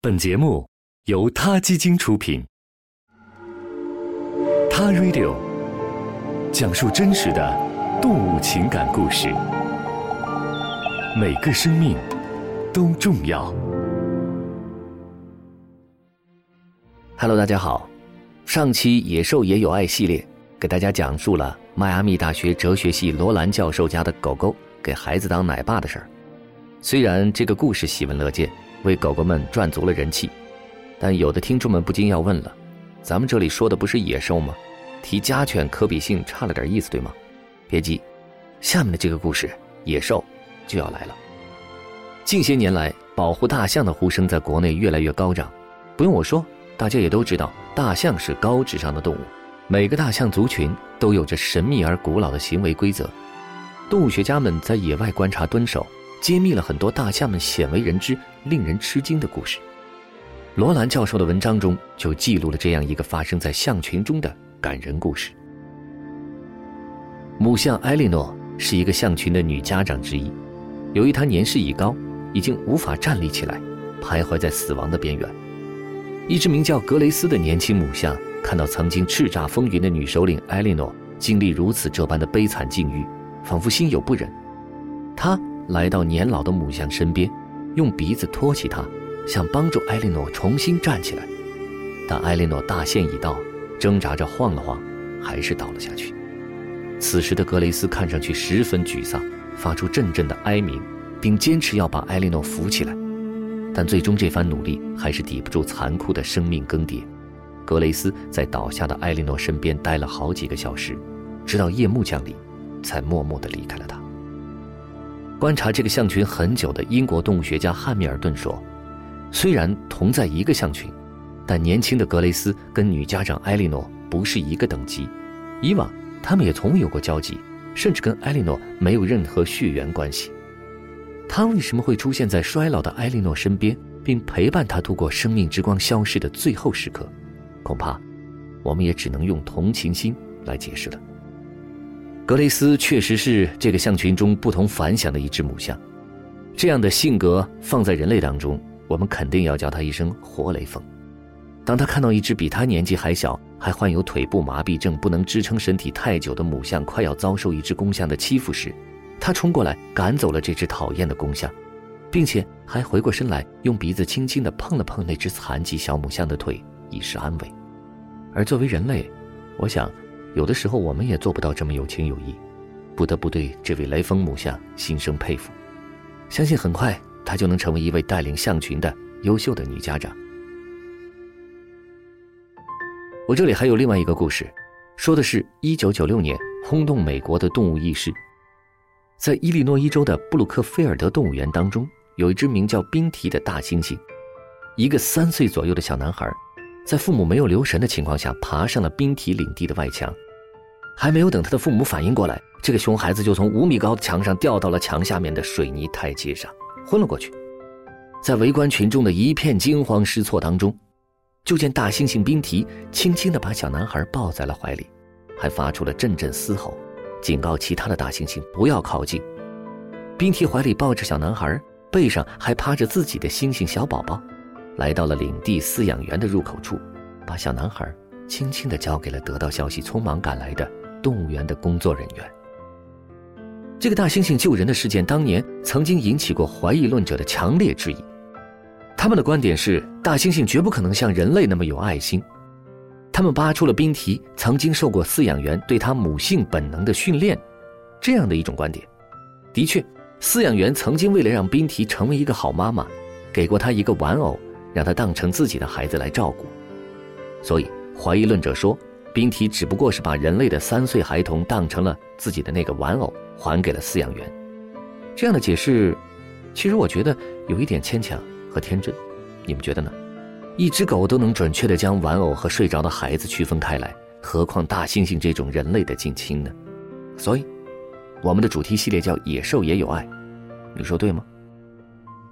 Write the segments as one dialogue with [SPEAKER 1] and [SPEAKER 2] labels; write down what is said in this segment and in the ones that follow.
[SPEAKER 1] 本节目由他基金出品，《他 Radio》讲述真实的动物情感故事，每个生命都重要。
[SPEAKER 2] Hello，大家好，上期《野兽也有爱》系列给大家讲述了迈阿密大学哲学系罗兰教授家的狗狗给孩子当奶爸的事儿。虽然这个故事喜闻乐见。为狗狗们赚足了人气，但有的听众们不禁要问了：咱们这里说的不是野兽吗？提家犬可比性差了点意思，对吗？别急，下面的这个故事，野兽就要来了。近些年来，保护大象的呼声在国内越来越高涨。不用我说，大家也都知道，大象是高智商的动物。每个大象族群都有着神秘而古老的行为规则。动物学家们在野外观察蹲守。揭秘了很多大象们鲜为人知、令人吃惊的故事。罗兰教授的文章中就记录了这样一个发生在象群中的感人故事。母象艾莉诺是一个象群的女家长之一，由于她年事已高，已经无法站立起来，徘徊在死亡的边缘。一只名叫格雷斯的年轻母象看到曾经叱咤风云的女首领艾莉诺经历如此这般的悲惨境遇，仿佛心有不忍。她。来到年老的母象身边，用鼻子托起它，想帮助艾莉诺重新站起来。但艾莉诺大限已到，挣扎着晃了晃，还是倒了下去。此时的格雷斯看上去十分沮丧，发出阵阵的哀鸣，并坚持要把艾莉诺扶起来。但最终这番努力还是抵不住残酷的生命更迭。格雷斯在倒下的艾莉诺身边待了好几个小时，直到夜幕降临，才默默地离开了她。观察这个象群很久的英国动物学家汉密尔顿说：“虽然同在一个象群，但年轻的格雷斯跟女家长艾莉诺不是一个等级。以往他们也从未有过交集，甚至跟艾莉诺没有任何血缘关系。他为什么会出现在衰老的艾莉诺身边，并陪伴她度过生命之光消失的最后时刻？恐怕，我们也只能用同情心来解释了。”格雷斯确实是这个象群中不同凡响的一只母象，这样的性格放在人类当中，我们肯定要叫它一声活雷锋。当他看到一只比他年纪还小、还患有腿部麻痹症、不能支撑身体太久的母象快要遭受一只公象的欺负时，他冲过来赶走了这只讨厌的公象，并且还回过身来用鼻子轻轻地碰了碰那只残疾小母象的腿，以示安慰。而作为人类，我想。有的时候，我们也做不到这么有情有义，不得不对这位雷锋母象心生佩服。相信很快，她就能成为一位带领象群的优秀的女家长。我这里还有另外一个故事，说的是1996年轰动美国的动物轶事。在伊利诺伊州的布鲁克菲尔德动物园当中，有一只名叫宾提的大猩猩，一个三岁左右的小男孩。在父母没有留神的情况下，爬上了冰体领地的外墙，还没有等他的父母反应过来，这个熊孩子就从五米高的墙上掉到了墙下面的水泥台阶上，昏了过去。在围观群众的一片惊慌失措当中，就见大猩猩冰提轻轻地把小男孩抱在了怀里，还发出了阵阵嘶吼，警告其他的大猩猩不要靠近。冰提怀里抱着小男孩，背上还趴着自己的猩猩小宝宝。来到了领地饲养员的入口处，把小男孩轻轻地交给了得到消息匆忙赶来的动物园的工作人员。这个大猩猩救人的事件当年曾经引起过怀疑论者的强烈质疑，他们的观点是大猩猩绝不可能像人类那么有爱心。他们扒出了冰提曾经受过饲养员对他母性本能的训练，这样的一种观点。的确，饲养员曾经为了让冰提成为一个好妈妈，给过他一个玩偶。让他当成自己的孩子来照顾，所以怀疑论者说，冰提只不过是把人类的三岁孩童当成了自己的那个玩偶，还给了饲养员。这样的解释，其实我觉得有一点牵强和天真。你们觉得呢？一只狗都能准确地将玩偶和睡着的孩子区分开来，何况大猩猩这种人类的近亲呢？所以，我们的主题系列叫《野兽也有爱》，你说对吗？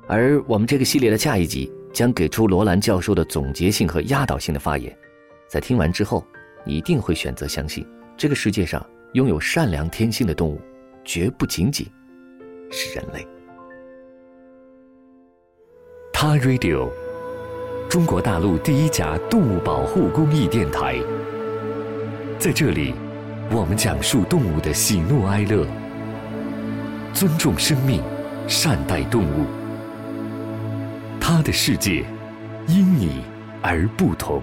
[SPEAKER 2] 而我们这个系列的下一集。将给出罗兰教授的总结性和压倒性的发言，在听完之后，你一定会选择相信，这个世界上拥有善良天性的动物，绝不仅仅是人类。
[SPEAKER 1] 他 Radio，中国大陆第一家动物保护公益电台。在这里，我们讲述动物的喜怒哀乐，尊重生命，善待动物。他的世界因你而不同。